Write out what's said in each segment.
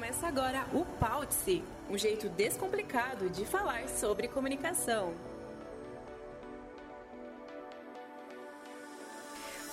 Começa agora o Paute-se, um jeito descomplicado de falar sobre comunicação.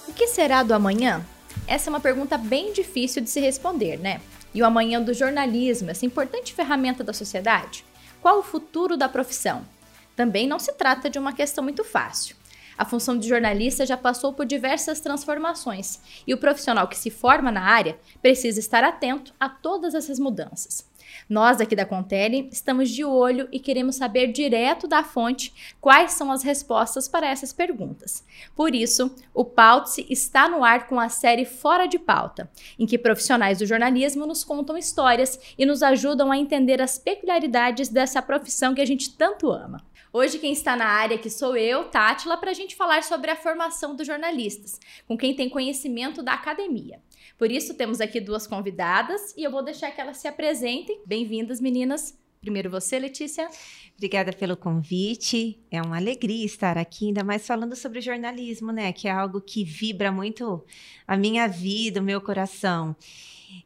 O que será do amanhã? Essa é uma pergunta bem difícil de se responder, né? E o amanhã do jornalismo, essa importante ferramenta da sociedade? Qual o futuro da profissão? Também não se trata de uma questão muito fácil. A função de jornalista já passou por diversas transformações e o profissional que se forma na área precisa estar atento a todas essas mudanças. Nós aqui da Contele estamos de olho e queremos saber direto da fonte quais são as respostas para essas perguntas. Por isso, o Paute está no ar com a série Fora de Pauta, em que profissionais do jornalismo nos contam histórias e nos ajudam a entender as peculiaridades dessa profissão que a gente tanto ama. Hoje quem está na área que sou eu, Tátila, para a gente falar sobre a formação dos jornalistas, com quem tem conhecimento da academia. Por isso temos aqui duas convidadas e eu vou deixar que elas se apresentem. Bem-vindas, meninas. Primeiro você, Letícia. Obrigada pelo convite. É uma alegria estar aqui, ainda mais falando sobre jornalismo, né? Que é algo que vibra muito a minha vida, o meu coração.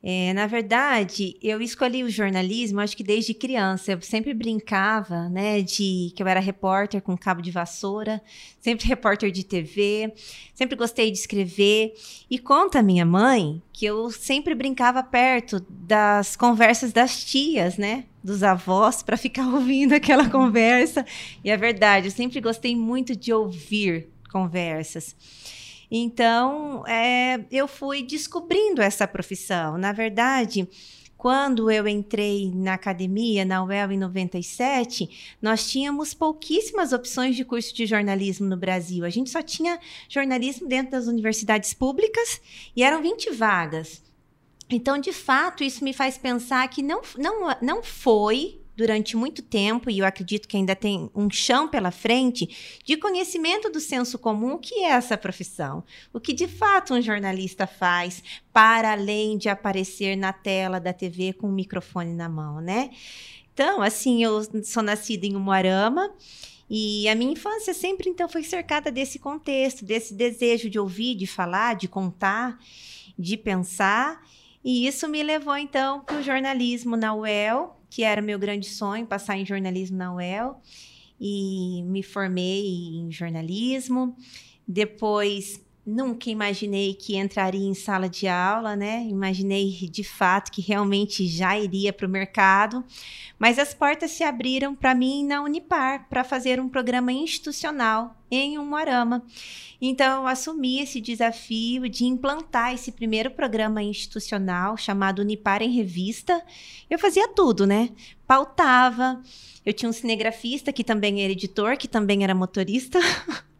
É, na verdade, eu escolhi o jornalismo, acho que desde criança. Eu sempre brincava, né, de que eu era repórter com cabo de vassoura, sempre repórter de TV, sempre gostei de escrever. E conta a minha mãe que eu sempre brincava perto das conversas das tias, né, dos avós, para ficar ouvindo aquela conversa. E é verdade, eu sempre gostei muito de ouvir conversas. Então, é, eu fui descobrindo essa profissão. Na verdade, quando eu entrei na academia, na UEL, em 97, nós tínhamos pouquíssimas opções de curso de jornalismo no Brasil. A gente só tinha jornalismo dentro das universidades públicas e eram 20 vagas. Então, de fato, isso me faz pensar que não, não, não foi durante muito tempo, e eu acredito que ainda tem um chão pela frente, de conhecimento do senso comum, que é essa profissão. O que de fato um jornalista faz para além de aparecer na tela da TV com o microfone na mão, né? Então, assim, eu sou nascida em Umuarama. E a minha infância sempre, então, foi cercada desse contexto, desse desejo de ouvir, de falar, de contar, de pensar. E isso me levou, então, para o jornalismo na UEL, que era meu grande sonho, passar em jornalismo na UEL. E me formei em jornalismo. Depois, nunca imaginei que entraria em sala de aula, né? Imaginei de fato que realmente já iria para o mercado. Mas as portas se abriram para mim na Unipar para fazer um programa institucional em Umuarama. Então, eu assumi esse desafio de implantar esse primeiro programa institucional chamado Unipar em Revista. Eu fazia tudo, né? Pautava. Eu tinha um cinegrafista que também era editor, que também era motorista.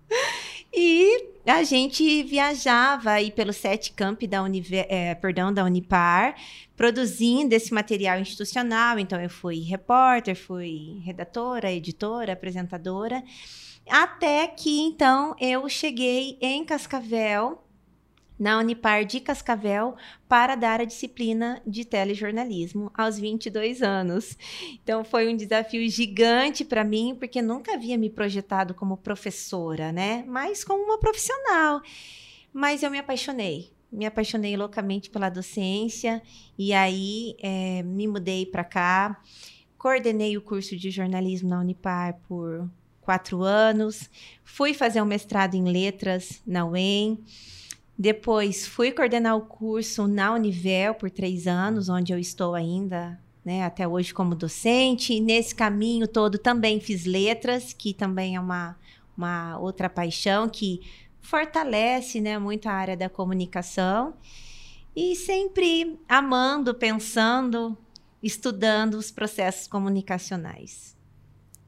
e a gente viajava aí pelo sete camp da, Univer, é, perdão, da Unipar, produzindo esse material institucional. Então, eu fui repórter, fui redatora, editora, apresentadora. Até que então eu cheguei em Cascavel, na Unipar de Cascavel, para dar a disciplina de telejornalismo aos 22 anos. Então foi um desafio gigante para mim, porque nunca havia me projetado como professora, né? Mas como uma profissional. Mas eu me apaixonei me apaixonei loucamente pela docência e aí é, me mudei para cá, coordenei o curso de jornalismo na Unipar por quatro anos. Fui fazer um mestrado em letras na UEM. Depois fui coordenar o curso na Univel por três anos, onde eu estou ainda, né, até hoje como docente. Nesse caminho todo também fiz letras, que também é uma, uma outra paixão que fortalece né, muito a área da comunicação. E sempre amando, pensando, estudando os processos comunicacionais.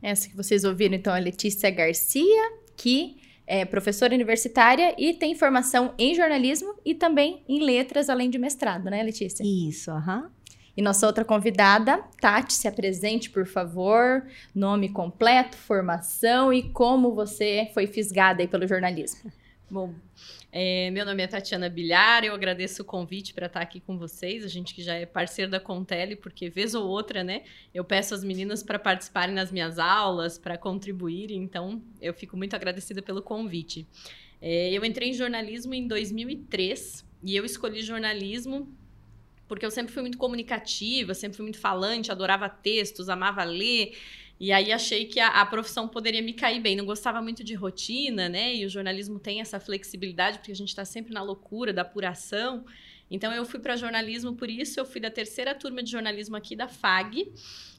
Essa que vocês ouviram, então, é Letícia Garcia, que é professora universitária e tem formação em jornalismo e também em letras, além de mestrado, né, Letícia? Isso, aham. Uhum. E nossa outra convidada, Tati, se apresente, por favor. Nome completo, formação e como você foi fisgada aí pelo jornalismo. Bom, é, meu nome é Tatiana Bilhar, eu agradeço o convite para estar aqui com vocês, a gente que já é parceiro da Contele, porque vez ou outra, né, eu peço às meninas para participarem nas minhas aulas, para contribuírem, então eu fico muito agradecida pelo convite. É, eu entrei em jornalismo em 2003 e eu escolhi jornalismo porque eu sempre fui muito comunicativa, sempre fui muito falante, adorava textos, amava ler. E aí achei que a, a, profissão poderia me cair bem. Não gostava muito de rotina, né? E o jornalismo tem essa flexibilidade, porque a gente está sempre na loucura da apuração. Então eu fui para jornalismo por isso. Eu fui da terceira turma de jornalismo aqui da FAG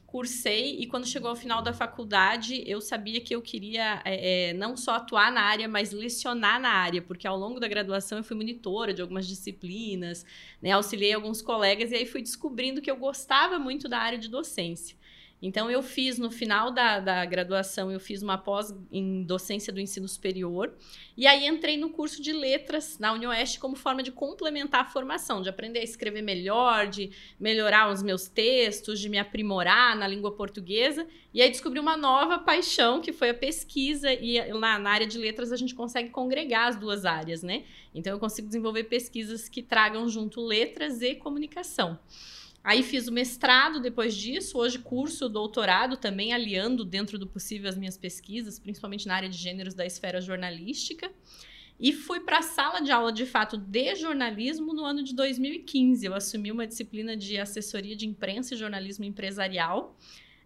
cursei e quando chegou ao final da faculdade eu sabia que eu queria é, é, não só atuar na área, mas lecionar na área, porque ao longo da graduação eu fui monitora de algumas disciplinas, né, auxiliei alguns colegas e aí fui descobrindo que eu gostava muito da área de docência. Então, eu fiz, no final da, da graduação, eu fiz uma pós em docência do ensino superior. E aí, entrei no curso de letras na UniOeste como forma de complementar a formação, de aprender a escrever melhor, de melhorar os meus textos, de me aprimorar na língua portuguesa. E aí, descobri uma nova paixão, que foi a pesquisa. E lá na área de letras, a gente consegue congregar as duas áreas, né? Então, eu consigo desenvolver pesquisas que tragam junto letras e comunicação. Aí fiz o mestrado depois disso, hoje curso doutorado também aliando dentro do possível as minhas pesquisas, principalmente na área de gêneros da esfera jornalística. E fui para a sala de aula de fato de jornalismo no ano de 2015. Eu assumi uma disciplina de assessoria de imprensa e jornalismo empresarial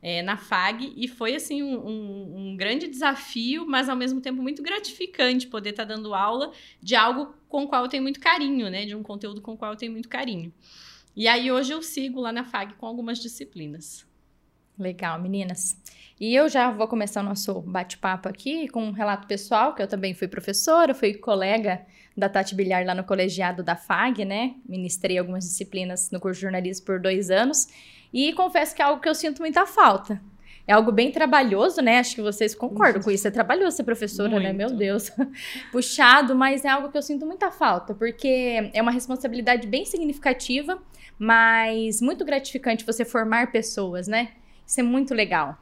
é, na FAG e foi assim um, um, um, grande desafio, mas ao mesmo tempo muito gratificante poder estar tá dando aula de algo com o qual eu tenho muito carinho, né? De um conteúdo com o qual eu tenho muito carinho. E aí hoje eu sigo lá na FAG com algumas disciplinas. Legal, meninas. E eu já vou começar o nosso bate-papo aqui com um relato pessoal, que eu também fui professora, fui colega da Tati Bilhar lá no colegiado da FAG, né? Ministrei algumas disciplinas no curso de jornalismo por dois anos. E confesso que é algo que eu sinto muita falta. É algo bem trabalhoso, né? Acho que vocês concordam com isso. É trabalhoso ser professora, Muito. né? Meu Deus. Puxado, mas é algo que eu sinto muita falta, porque é uma responsabilidade bem significativa mas muito gratificante você formar pessoas, né? Isso é muito legal.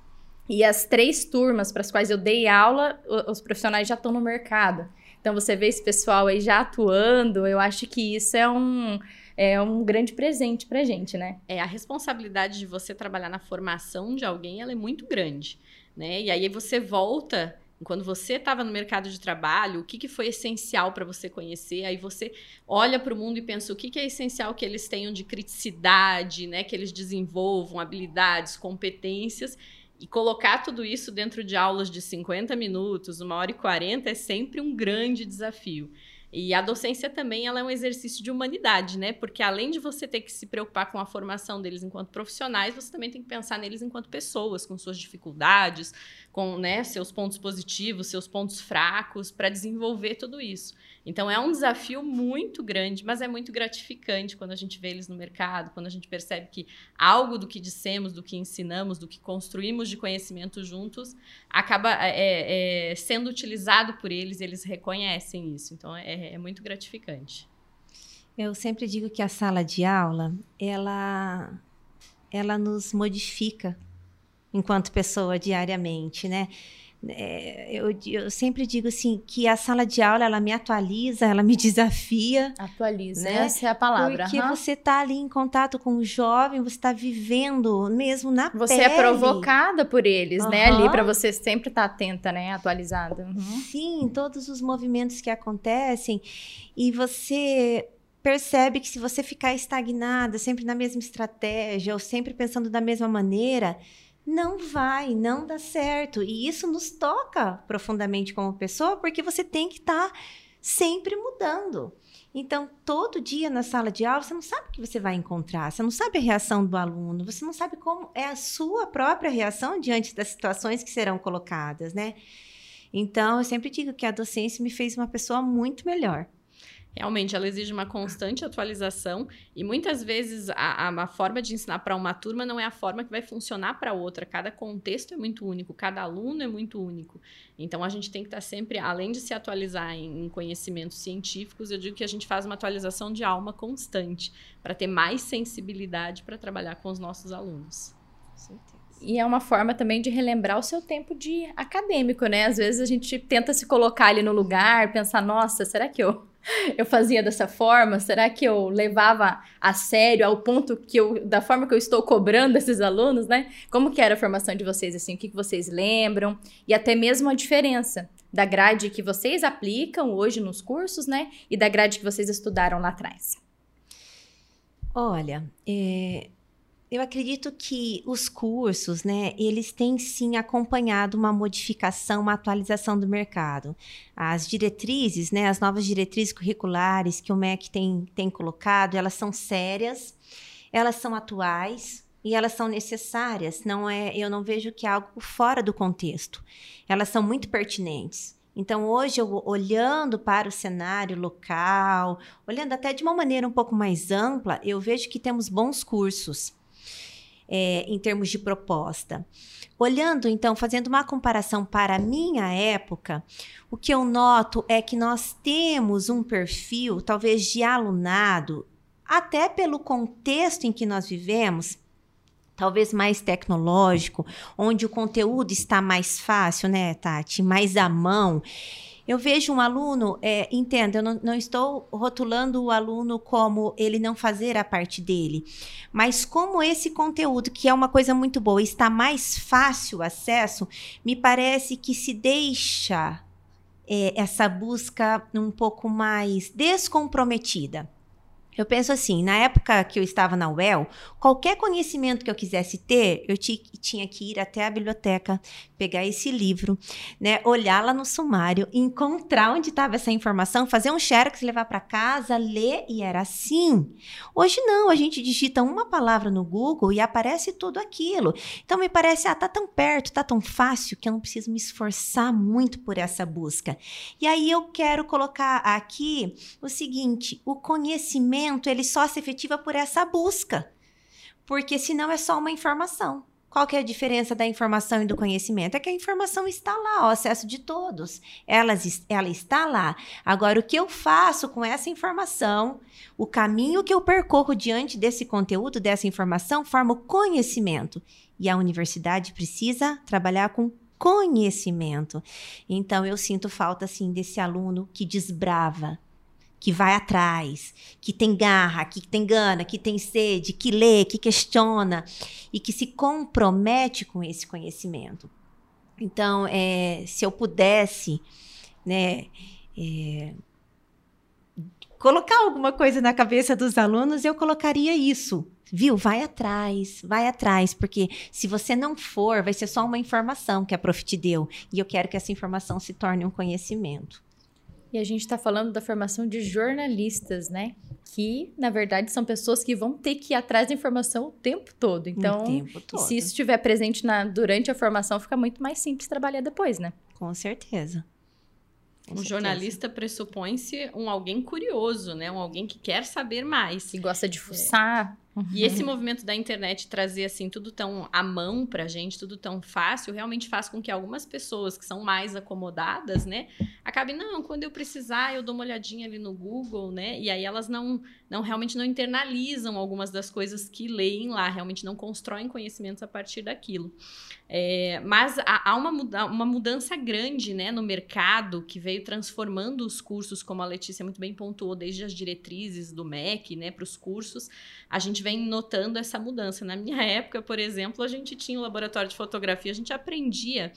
E as três turmas para as quais eu dei aula, os profissionais já estão no mercado. Então você vê esse pessoal aí já atuando, eu acho que isso é um, é um grande presente para gente, né? É, a responsabilidade de você trabalhar na formação de alguém, ela é muito grande, né? E aí você volta quando você estava no mercado de trabalho, o que, que foi essencial para você conhecer? Aí você olha para o mundo e pensa o que, que é essencial que eles tenham de criticidade, né? Que eles desenvolvam habilidades, competências. E colocar tudo isso dentro de aulas de 50 minutos, uma hora e 40, é sempre um grande desafio. E a docência também ela é um exercício de humanidade, né? Porque além de você ter que se preocupar com a formação deles enquanto profissionais, você também tem que pensar neles enquanto pessoas, com suas dificuldades, com né, seus pontos positivos, seus pontos fracos, para desenvolver tudo isso. Então é um desafio muito grande, mas é muito gratificante quando a gente vê eles no mercado, quando a gente percebe que algo do que dissemos, do que ensinamos, do que construímos de conhecimento juntos, acaba é, é, sendo utilizado por eles, eles reconhecem isso. Então é, é muito gratificante. Eu sempre digo que a sala de aula, ela, ela nos modifica enquanto pessoa diariamente, né? É, eu, eu, sempre digo assim que a sala de aula ela me atualiza, ela me desafia. Atualiza, né? essa é a palavra. Porque uhum. você está ali em contato com o jovem, você está vivendo mesmo na você é pele. Você é provocada por eles, uhum. né? Ali para você sempre estar tá atenta, né? Atualizada. Uhum. Sim, todos os movimentos que acontecem e você percebe que se você ficar estagnada, sempre na mesma estratégia ou sempre pensando da mesma maneira não vai, não dá certo. E isso nos toca profundamente como pessoa, porque você tem que estar tá sempre mudando. Então, todo dia na sala de aula, você não sabe o que você vai encontrar, você não sabe a reação do aluno, você não sabe como é a sua própria reação diante das situações que serão colocadas, né? Então, eu sempre digo que a docência me fez uma pessoa muito melhor. Realmente, ela exige uma constante atualização e muitas vezes a, a forma de ensinar para uma turma não é a forma que vai funcionar para outra. Cada contexto é muito único, cada aluno é muito único. Então, a gente tem que estar tá sempre, além de se atualizar em, em conhecimentos científicos, eu digo que a gente faz uma atualização de alma constante para ter mais sensibilidade para trabalhar com os nossos alunos. E é uma forma também de relembrar o seu tempo de acadêmico, né? Às vezes a gente tenta se colocar ali no lugar, pensar, nossa, será que eu eu fazia dessa forma? Será que eu levava a sério ao ponto que eu, da forma que eu estou cobrando esses alunos, né? Como que era a formação de vocês, assim, o que, que vocês lembram? E até mesmo a diferença da grade que vocês aplicam hoje nos cursos, né? E da grade que vocês estudaram lá atrás. Olha, é, eu acredito que os cursos, né, eles têm sim acompanhado uma modificação, uma atualização do mercado. As diretrizes, né, as novas diretrizes curriculares que o MEC tem, tem colocado, elas são sérias, elas são atuais, e elas são necessárias, não é, eu não vejo que é algo fora do contexto. Elas são muito pertinentes. Então, hoje, eu, olhando para o cenário local, olhando até de uma maneira um pouco mais ampla, eu vejo que temos bons cursos é, em termos de proposta. Olhando, então, fazendo uma comparação para a minha época, o que eu noto é que nós temos um perfil, talvez de alunado, até pelo contexto em que nós vivemos, talvez mais tecnológico, onde o conteúdo está mais fácil, né, Tati? Mais à mão. Eu vejo um aluno, é, entenda, eu não, não, estou rotulando o aluno como ele não fazer a parte dele, mas como esse conteúdo, que é uma coisa muito boa, está mais fácil acesso, me parece que se deixa é, essa busca um pouco mais descomprometida. Eu penso assim, na época que eu estava na UEL, qualquer conhecimento que eu quisesse ter, eu tinha que ir até a biblioteca, pegar esse livro, né, olhar lá no sumário, encontrar onde estava essa informação, fazer um xerox, levar para casa, ler e era assim. Hoje não, a gente digita uma palavra no Google e aparece tudo aquilo. Então me parece, ah, tá tão perto, tá tão fácil que eu não preciso me esforçar muito por essa busca. E aí eu quero colocar aqui o seguinte, o conhecimento ele só se efetiva por essa busca. Porque senão é só uma informação. Qual que é a diferença da informação e do conhecimento? É que a informação está lá, ao acesso de todos. Ela, ela está lá. Agora, o que eu faço com essa informação, o caminho que eu percorro diante desse conteúdo, dessa informação, forma o conhecimento. E a universidade precisa trabalhar com conhecimento. Então, eu sinto falta, assim, desse aluno que desbrava, que vai atrás, que tem garra, que tem gana, que tem sede, que lê, que questiona e que se compromete com esse conhecimento. Então, é, se eu pudesse, né, é, colocar alguma coisa na cabeça dos alunos, eu colocaria isso. Viu? Vai atrás, vai atrás, porque se você não for, vai ser só uma informação que a prof te deu. E eu quero que essa informação se torne um conhecimento. E a gente está falando da formação de jornalistas, né? Que, na verdade, são pessoas que vão ter que ir atrás da informação o tempo todo. Então, tempo todo. se isso estiver presente na, durante a formação, fica muito mais simples trabalhar depois, né? Com certeza. Com um certeza. jornalista pressupõe-se um alguém curioso, né? Um alguém que quer saber mais. Que gosta de fuçar. Uhum. E esse movimento da internet trazer assim tudo tão à mão pra gente, tudo tão fácil, realmente faz com que algumas pessoas que são mais acomodadas, né, acabem não, quando eu precisar, eu dou uma olhadinha ali no Google, né? E aí elas não não realmente não internalizam algumas das coisas que leem lá, realmente não constroem conhecimentos a partir daquilo. É, mas há, uma, uma mudança grande né, no mercado que veio transformando os cursos, como a Letícia muito bem pontuou, desde as diretrizes do MEC né, para os cursos. A gente vem notando essa mudança. Na minha época, por exemplo, a gente tinha o um laboratório de fotografia, a gente aprendia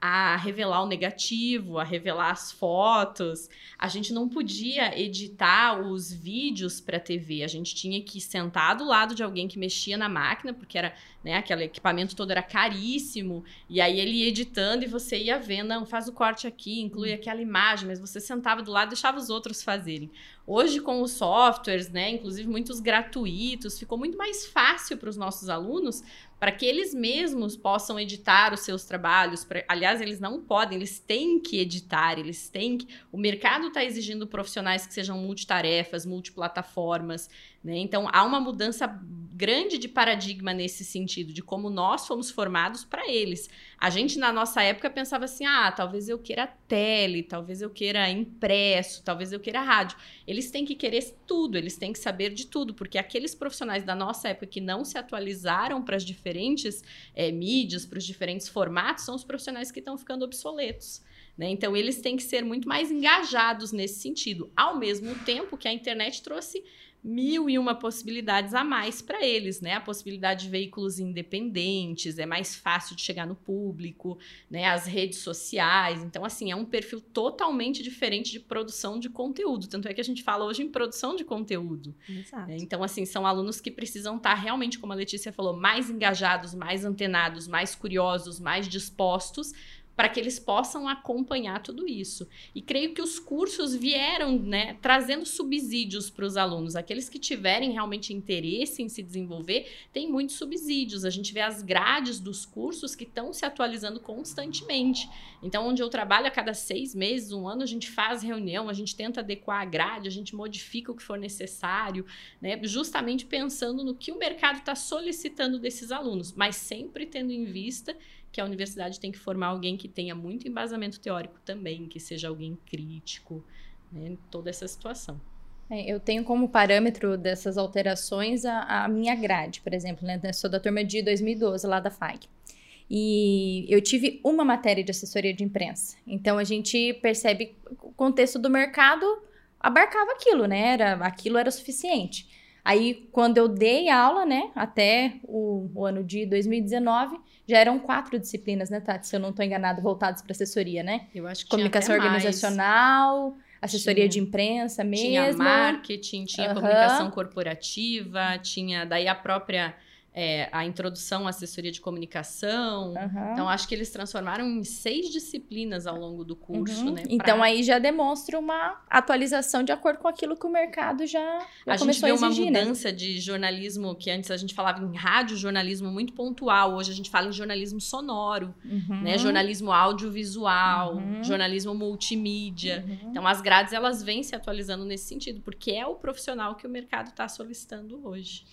a revelar o negativo, a revelar as fotos. A gente não podia editar os vídeos para TV. A gente tinha que sentar do lado de alguém que mexia na máquina, porque era, né, aquele equipamento todo era caríssimo. E aí ele ia editando e você ia vendo, não, faz o corte aqui, inclui aquela imagem, mas você sentava do lado e deixava os outros fazerem. Hoje, com os softwares, né, inclusive muitos gratuitos, ficou muito mais fácil para os nossos alunos para que eles mesmos possam editar os seus trabalhos. Pra, aliás, eles não podem, eles têm que editar, eles têm que. O mercado está exigindo profissionais que sejam multitarefas, multiplataformas. Né? Então, há uma mudança grande de paradigma nesse sentido, de como nós fomos formados para eles. A gente, na nossa época, pensava assim: ah, talvez eu queira tele, talvez eu queira impresso, talvez eu queira rádio. Eles têm que querer tudo, eles têm que saber de tudo, porque aqueles profissionais da nossa época que não se atualizaram para as diferentes é, mídias, para os diferentes formatos, são os profissionais que estão ficando obsoletos. Né? Então, eles têm que ser muito mais engajados nesse sentido, ao mesmo tempo que a internet trouxe mil e uma possibilidades a mais para eles, né? A possibilidade de veículos independentes, é mais fácil de chegar no público, né? As redes sociais. Então, assim, é um perfil totalmente diferente de produção de conteúdo. Tanto é que a gente fala hoje em produção de conteúdo. Exato. Né? Então, assim, são alunos que precisam estar realmente, como a Letícia falou, mais engajados, mais antenados, mais curiosos, mais dispostos para que eles possam acompanhar tudo isso. E creio que os cursos vieram, né, trazendo subsídios para os alunos. Aqueles que tiverem realmente interesse em se desenvolver, tem muitos subsídios. A gente vê as grades dos cursos que estão se atualizando constantemente. Então, onde eu trabalho a cada seis meses, um ano, a gente faz reunião, a gente tenta adequar a grade, a gente modifica o que for necessário, né, justamente pensando no que o mercado está solicitando desses alunos, mas sempre tendo em vista que a universidade tem que formar alguém que tenha muito embasamento teórico também, que seja alguém crítico, né, toda essa situação. É, eu tenho como parâmetro dessas alterações a, a minha grade, por exemplo, né? Eu sou da turma de 2012 lá da FAG. E eu tive uma matéria de assessoria de imprensa. Então a gente percebe o contexto do mercado abarcava aquilo, né? Era, aquilo era suficiente. Aí, quando eu dei aula, né, até o, o ano de 2019, já eram quatro disciplinas, né, Tati? Se eu não estou enganado, voltadas para assessoria, né? Eu acho que Comunicação organizacional, assessoria tinha, de imprensa mesmo. Tinha marketing, tinha uhum. comunicação corporativa, tinha daí a própria é, a introdução à assessoria de comunicação. Uhum. Então, acho que eles transformaram em seis disciplinas ao longo do curso, uhum. né? Pra... Então, aí já demonstra uma atualização de acordo com aquilo que o mercado já, já a gente vê uma né? mudança né? de jornalismo, que antes a gente falava em rádio, jornalismo muito pontual. Hoje a gente fala em jornalismo sonoro, uhum. né? Jornalismo audiovisual, uhum. jornalismo multimídia. Uhum. Então, as grades, elas vêm se atualizando nesse sentido, porque é o profissional que o mercado está solicitando hoje.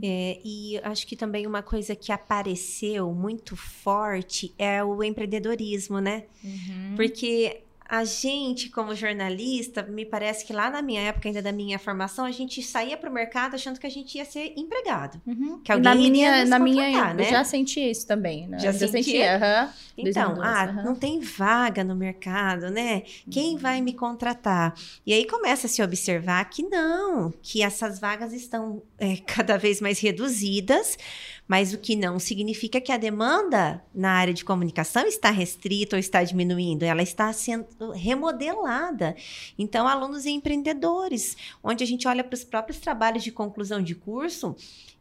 É, e acho que também uma coisa que apareceu muito forte é o empreendedorismo, né? Uhum. Porque a gente, como jornalista, me parece que lá na minha época, ainda da minha formação, a gente saía para o mercado achando que a gente ia ser empregado. Uhum. Que alguém na minha, ia na minha, né? Eu já senti isso também. Né? Já, já senti? Uhum. Então, 2012, ah, uhum. não tem vaga no mercado, né? Quem uhum. vai me contratar? E aí começa a se observar que não, que essas vagas estão é, cada vez mais reduzidas, mas o que não significa que a demanda na área de comunicação está restrita ou está diminuindo, ela está sendo remodelada. Então, alunos e empreendedores, onde a gente olha para os próprios trabalhos de conclusão de curso,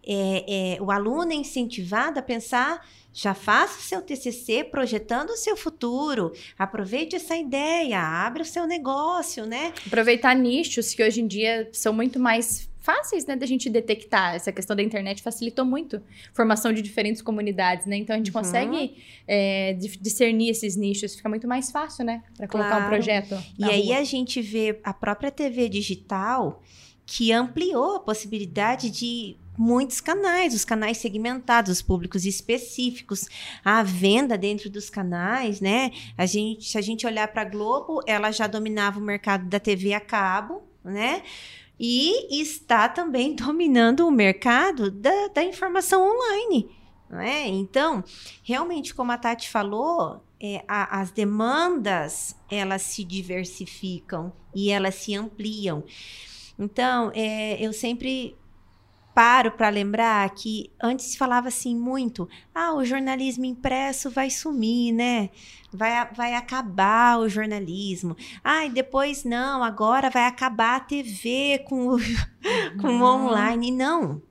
é, é, o aluno é incentivado a pensar já faça o seu TCC projetando o seu futuro. Aproveite essa ideia, abra o seu negócio, né? Aproveitar nichos que hoje em dia são muito mais fáceis, né, da gente detectar. Essa questão da internet facilitou muito formação de diferentes comunidades, né? Então a gente uhum. consegue é, discernir esses nichos, fica muito mais fácil, né, para colocar claro. um projeto. E aí a gente vê a própria TV digital que ampliou a possibilidade de muitos canais, os canais segmentados, os públicos específicos, a venda dentro dos canais, né? A gente, se a gente olhar para a Globo, ela já dominava o mercado da TV a cabo, né? E está também dominando o mercado da, da informação online. É? Então, realmente, como a Tati falou, é, a, as demandas elas se diversificam e elas se ampliam. Então, é, eu sempre paro para lembrar que antes se falava assim muito: ah, o jornalismo impresso vai sumir, né? Vai, vai acabar o jornalismo. Ah, e depois não, agora vai acabar a TV com o, com o online. Não.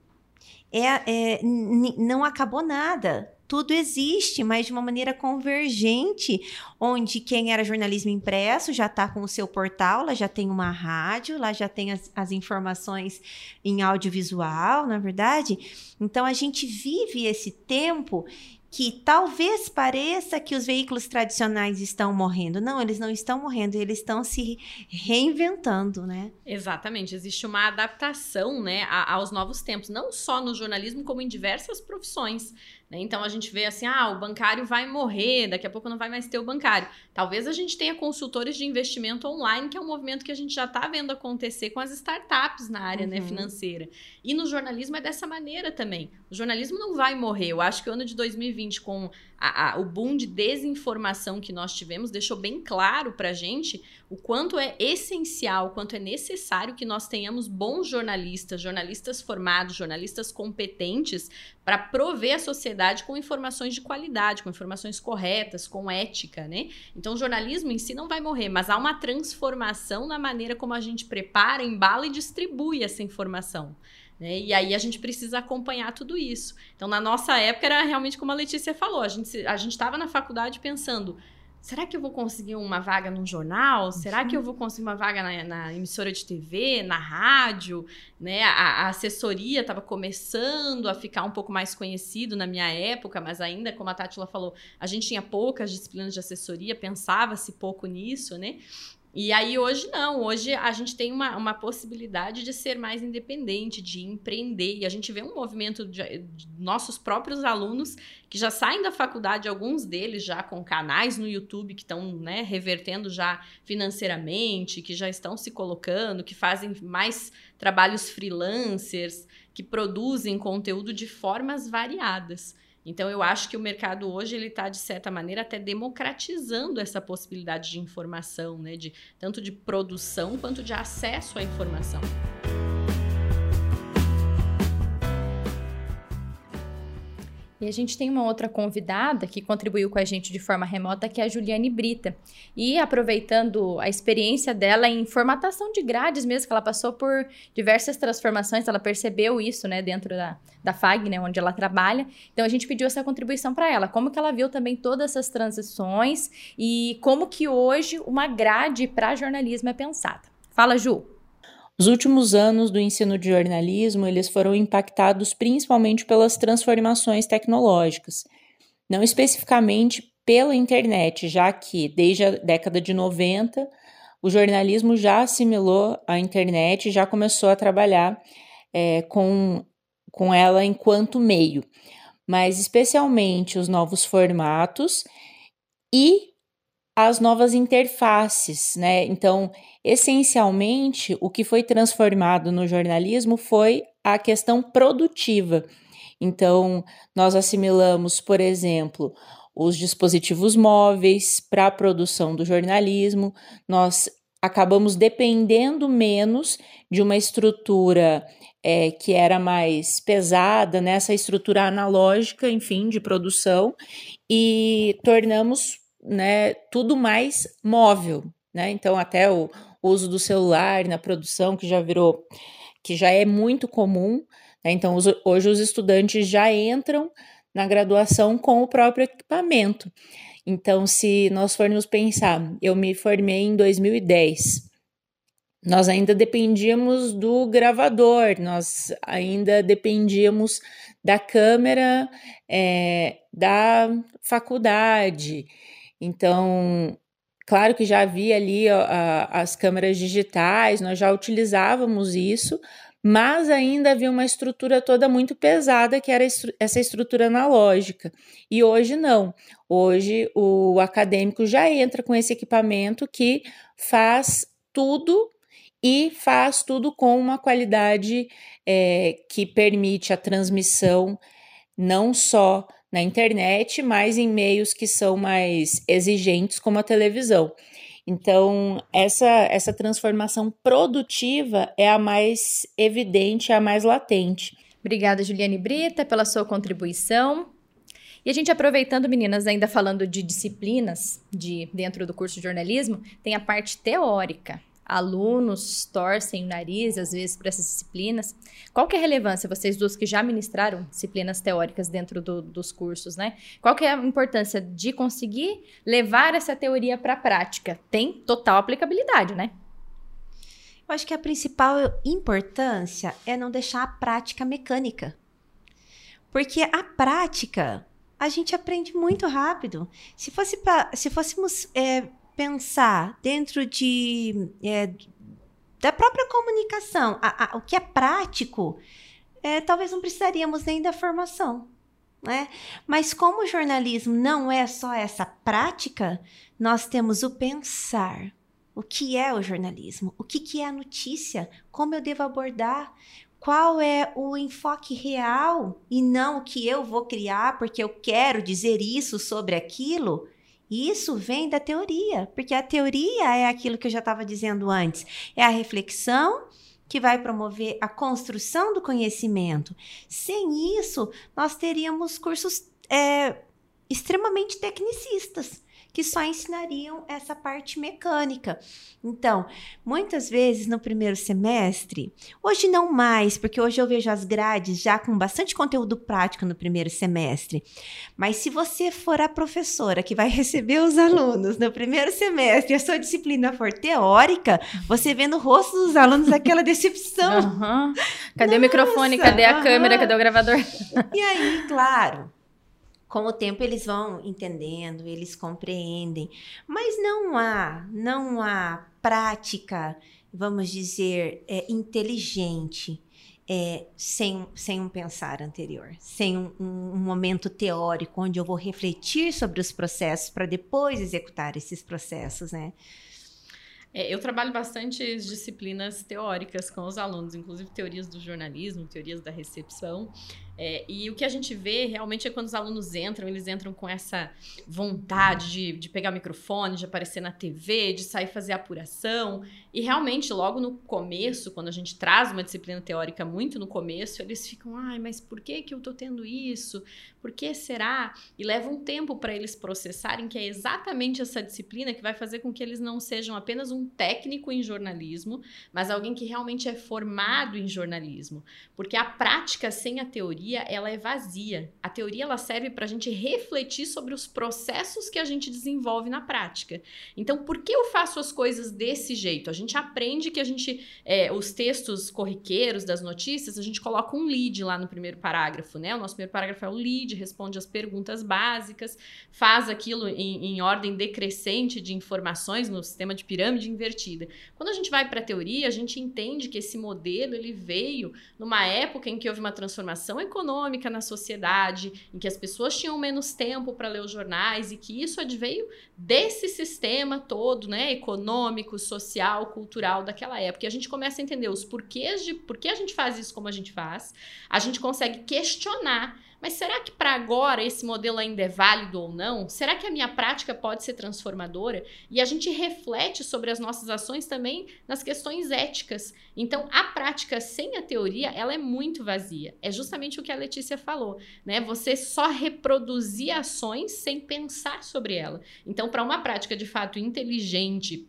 É, é, não acabou nada tudo existe, mas de uma maneira convergente, onde quem era jornalismo impresso já está com o seu portal, lá já tem uma rádio, lá já tem as, as informações em audiovisual, na é verdade. Então a gente vive esse tempo que talvez pareça que os veículos tradicionais estão morrendo. Não, eles não estão morrendo, eles estão se reinventando, né? Exatamente, existe uma adaptação, né, aos novos tempos, não só no jornalismo, como em diversas profissões. Né? Então a gente vê assim, ah, o bancário vai morrer, daqui a pouco não vai mais ter o bancário. Talvez a gente tenha consultores de investimento online, que é um movimento que a gente já está vendo acontecer com as startups na área né, uhum. né, financeira. E no jornalismo é dessa maneira também. O jornalismo não vai morrer. Eu acho que o ano de 2020, com a, a, o boom de desinformação que nós tivemos deixou bem claro para a gente o quanto é essencial, o quanto é necessário que nós tenhamos bons jornalistas, jornalistas formados, jornalistas competentes para prover a sociedade com informações de qualidade, com informações corretas, com ética, né? Então o jornalismo em si não vai morrer, mas há uma transformação na maneira como a gente prepara, embala e distribui essa informação. Né? E aí a gente precisa acompanhar tudo isso. Então, na nossa época, era realmente como a Letícia falou: a gente estava na faculdade pensando. Será que eu vou conseguir uma vaga num jornal? Será que eu vou conseguir uma vaga na, na emissora de TV, na rádio? Né? A, a assessoria estava começando a ficar um pouco mais conhecido na minha época, mas ainda, como a Tátila falou, a gente tinha poucas disciplinas de assessoria, pensava-se pouco nisso, né? E aí hoje não, hoje a gente tem uma, uma possibilidade de ser mais independente, de empreender. E a gente vê um movimento de, de, nossos próprios alunos que já saem da faculdade, alguns deles já com canais no YouTube que estão né, revertendo já financeiramente, que já estão se colocando, que fazem mais trabalhos freelancers, que produzem conteúdo de formas variadas. Então eu acho que o mercado hoje ele está de certa maneira até democratizando essa possibilidade de informação, né, de tanto de produção quanto de acesso à informação. E a gente tem uma outra convidada que contribuiu com a gente de forma remota, que é a Juliane Brita. E aproveitando a experiência dela em formatação de grades mesmo, que ela passou por diversas transformações, ela percebeu isso, né, dentro da, da FAG, né, onde ela trabalha. Então a gente pediu essa contribuição para ela, como que ela viu também todas essas transições e como que hoje uma grade para jornalismo é pensada. Fala, Ju. Os últimos anos do ensino de jornalismo, eles foram impactados principalmente pelas transformações tecnológicas, não especificamente pela internet, já que desde a década de 90 o jornalismo já assimilou a internet já começou a trabalhar é, com, com ela enquanto meio, mas especialmente os novos formatos e as novas interfaces, né? Então, essencialmente, o que foi transformado no jornalismo foi a questão produtiva. Então, nós assimilamos, por exemplo, os dispositivos móveis para a produção do jornalismo, nós acabamos dependendo menos de uma estrutura é, que era mais pesada, nessa né? estrutura analógica, enfim, de produção, e tornamos né, tudo mais móvel, né? Então até o uso do celular na produção que já virou, que já é muito comum. Né? Então os, hoje os estudantes já entram na graduação com o próprio equipamento. Então, se nós formos pensar, eu me formei em 2010. Nós ainda dependíamos do gravador, nós ainda dependíamos da câmera é, da faculdade. Então, claro que já havia ali a, as câmeras digitais, nós já utilizávamos isso, mas ainda havia uma estrutura toda muito pesada, que era essa estrutura analógica. E hoje não. Hoje o acadêmico já entra com esse equipamento que faz tudo e faz tudo com uma qualidade é, que permite a transmissão não só na internet, mas em meios que são mais exigentes, como a televisão. Então, essa, essa transformação produtiva é a mais evidente, é a mais latente. Obrigada, Juliane Brita, pela sua contribuição. E a gente aproveitando, meninas, ainda falando de disciplinas de dentro do curso de jornalismo, tem a parte teórica alunos torcem o nariz, às vezes, para essas disciplinas. Qual que é a relevância, vocês duas que já ministraram disciplinas teóricas dentro do, dos cursos, né? Qual que é a importância de conseguir levar essa teoria para a prática? Tem total aplicabilidade, né? Eu acho que a principal importância é não deixar a prática mecânica. Porque a prática a gente aprende muito rápido. Se, fosse pra, se fôssemos é, pensar dentro de é, da própria comunicação, a, a, o que é prático, é, talvez não precisaríamos nem da formação. Né? Mas como o jornalismo não é só essa prática, nós temos o pensar. O que é o jornalismo? O que, que é a notícia? Como eu devo abordar? Qual é o enfoque real e não o que eu vou criar porque eu quero dizer isso sobre aquilo? Isso vem da teoria, porque a teoria é aquilo que eu já estava dizendo antes, é a reflexão que vai promover a construção do conhecimento. Sem isso, nós teríamos cursos é, extremamente tecnicistas que só ensinariam essa parte mecânica. Então, muitas vezes no primeiro semestre, hoje não mais, porque hoje eu vejo as grades já com bastante conteúdo prático no primeiro semestre. Mas se você for a professora que vai receber os alunos no primeiro semestre e a sua disciplina for teórica, você vê no rosto dos alunos aquela decepção. Uhum. Cadê Nossa, o microfone? Cadê a uhum. câmera? Cadê o gravador? E aí, claro, com o tempo eles vão entendendo, eles compreendem, mas não há, não há prática, vamos dizer, é, inteligente é, sem, sem um pensar anterior, sem um, um, momento teórico onde eu vou refletir sobre os processos para depois executar esses processos, né? É, eu trabalho bastante disciplinas teóricas com os alunos, inclusive teorias do jornalismo, teorias da recepção. É, e o que a gente vê realmente é quando os alunos entram, eles entram com essa vontade de, de pegar microfone, de aparecer na TV, de sair fazer apuração. E realmente, logo no começo, quando a gente traz uma disciplina teórica muito no começo, eles ficam, ai, mas por que, que eu tô tendo isso? Por que será? E leva um tempo para eles processarem que é exatamente essa disciplina que vai fazer com que eles não sejam apenas um técnico em jornalismo, mas alguém que realmente é formado em jornalismo. Porque a prática sem a teoria teoria ela é vazia. A teoria ela serve para a gente refletir sobre os processos que a gente desenvolve na prática. Então, por que eu faço as coisas desse jeito? A gente aprende que a gente, é, os textos corriqueiros das notícias, a gente coloca um lead lá no primeiro parágrafo, né? O nosso primeiro parágrafo é o lead, responde as perguntas básicas, faz aquilo em, em ordem decrescente de informações no sistema de pirâmide invertida. Quando a gente vai para a teoria, a gente entende que esse modelo ele veio numa época em que houve uma transformação econômica econômica na sociedade, em que as pessoas tinham menos tempo para ler os jornais e que isso adveio desse sistema todo, né, econômico, social, cultural daquela época. E a gente começa a entender os porquês de por que a gente faz isso como a gente faz. A gente consegue questionar mas será que para agora esse modelo ainda é válido ou não? Será que a minha prática pode ser transformadora? E a gente reflete sobre as nossas ações também nas questões éticas. Então, a prática sem a teoria, ela é muito vazia. É justamente o que a Letícia falou, né? Você só reproduzir ações sem pensar sobre ela. Então, para uma prática de fato inteligente,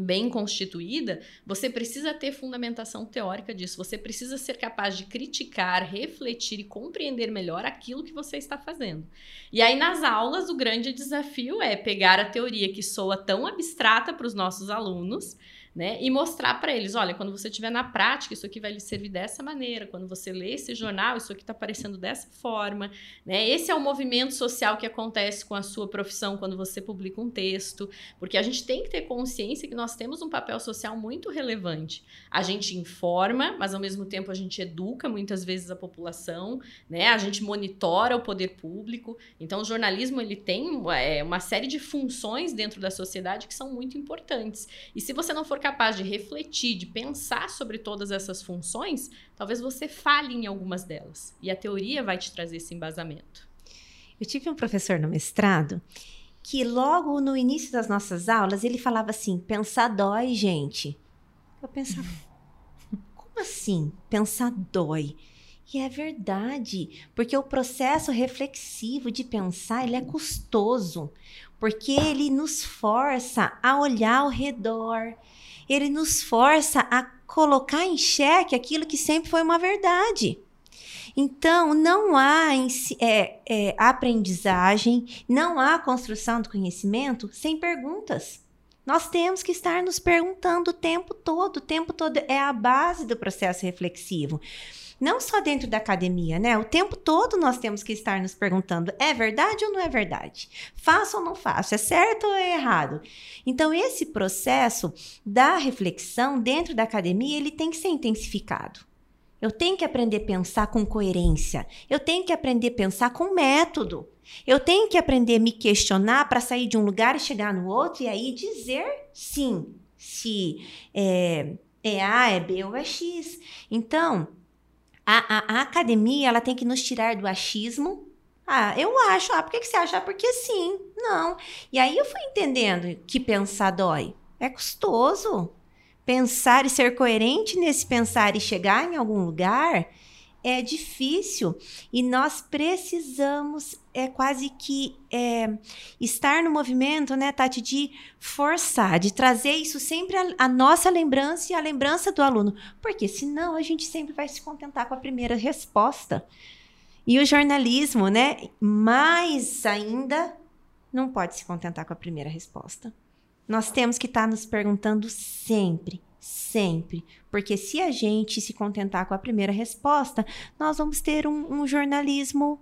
bem constituída, você precisa ter fundamentação teórica disso. Você precisa ser capaz de criticar, refletir e compreender melhor aquilo que você está fazendo. E aí, nas aulas, o grande desafio é pegar a teoria que soa tão abstrata para os nossos alunos né? E mostrar para eles, olha, quando você estiver na prática, isso aqui vai lhe servir dessa maneira. Quando você lê esse jornal, isso aqui está aparecendo dessa forma, né? Esse é o movimento social que acontece com a sua profissão quando você publica um texto, porque a gente tem que ter consciência que nós temos um papel social muito relevante. A gente informa, mas ao mesmo tempo a gente educa muitas vezes a população, né? A gente monitora o poder público. Então, o jornalismo ele tem é, uma série de funções dentro da sociedade que são muito importantes. E se você não for capaz de refletir, de pensar sobre todas essas funções, talvez você falhe em algumas delas. E a teoria vai te trazer esse embasamento. Eu tive um professor no mestrado que logo no início das nossas aulas ele falava assim: pensar dói, gente. Eu pensava, como assim? Pensar dói. E é verdade, porque o processo reflexivo de pensar ele é custoso, porque ele nos força a olhar ao redor, ele nos força a colocar em xeque aquilo que sempre foi uma verdade. Então, não há é, é, aprendizagem, não há construção do conhecimento sem perguntas. Nós temos que estar nos perguntando o tempo todo, o tempo todo é a base do processo reflexivo não só dentro da academia, né? O tempo todo nós temos que estar nos perguntando: é verdade ou não é verdade? Faço ou não faço? É certo ou é errado? Então, esse processo da reflexão dentro da academia, ele tem que ser intensificado. Eu tenho que aprender a pensar com coerência. Eu tenho que aprender a pensar com método. Eu tenho que aprender a me questionar para sair de um lugar e chegar no outro e aí dizer sim, se é, é A, é B ou é X. Então, a, a, a, academia ela tem que nos tirar do achismo. Ah, eu acho. Ah, por que, que você acha? Ah, porque sim. Não. E aí eu fui entendendo que pensar dói. É custoso pensar e ser coerente nesse pensar e chegar em algum lugar é difícil e nós precisamos é quase que é, estar no movimento, né, Tati, de forçar, de trazer isso sempre a, a, nossa lembrança e a lembrança do aluno, porque senão a gente sempre vai se contentar com a primeira resposta. E o jornalismo, né, mais ainda, não pode se contentar com a primeira resposta. Nós temos que estar tá nos perguntando sempre, sempre. Porque se a gente se contentar com a primeira resposta, nós vamos ter um, um jornalismo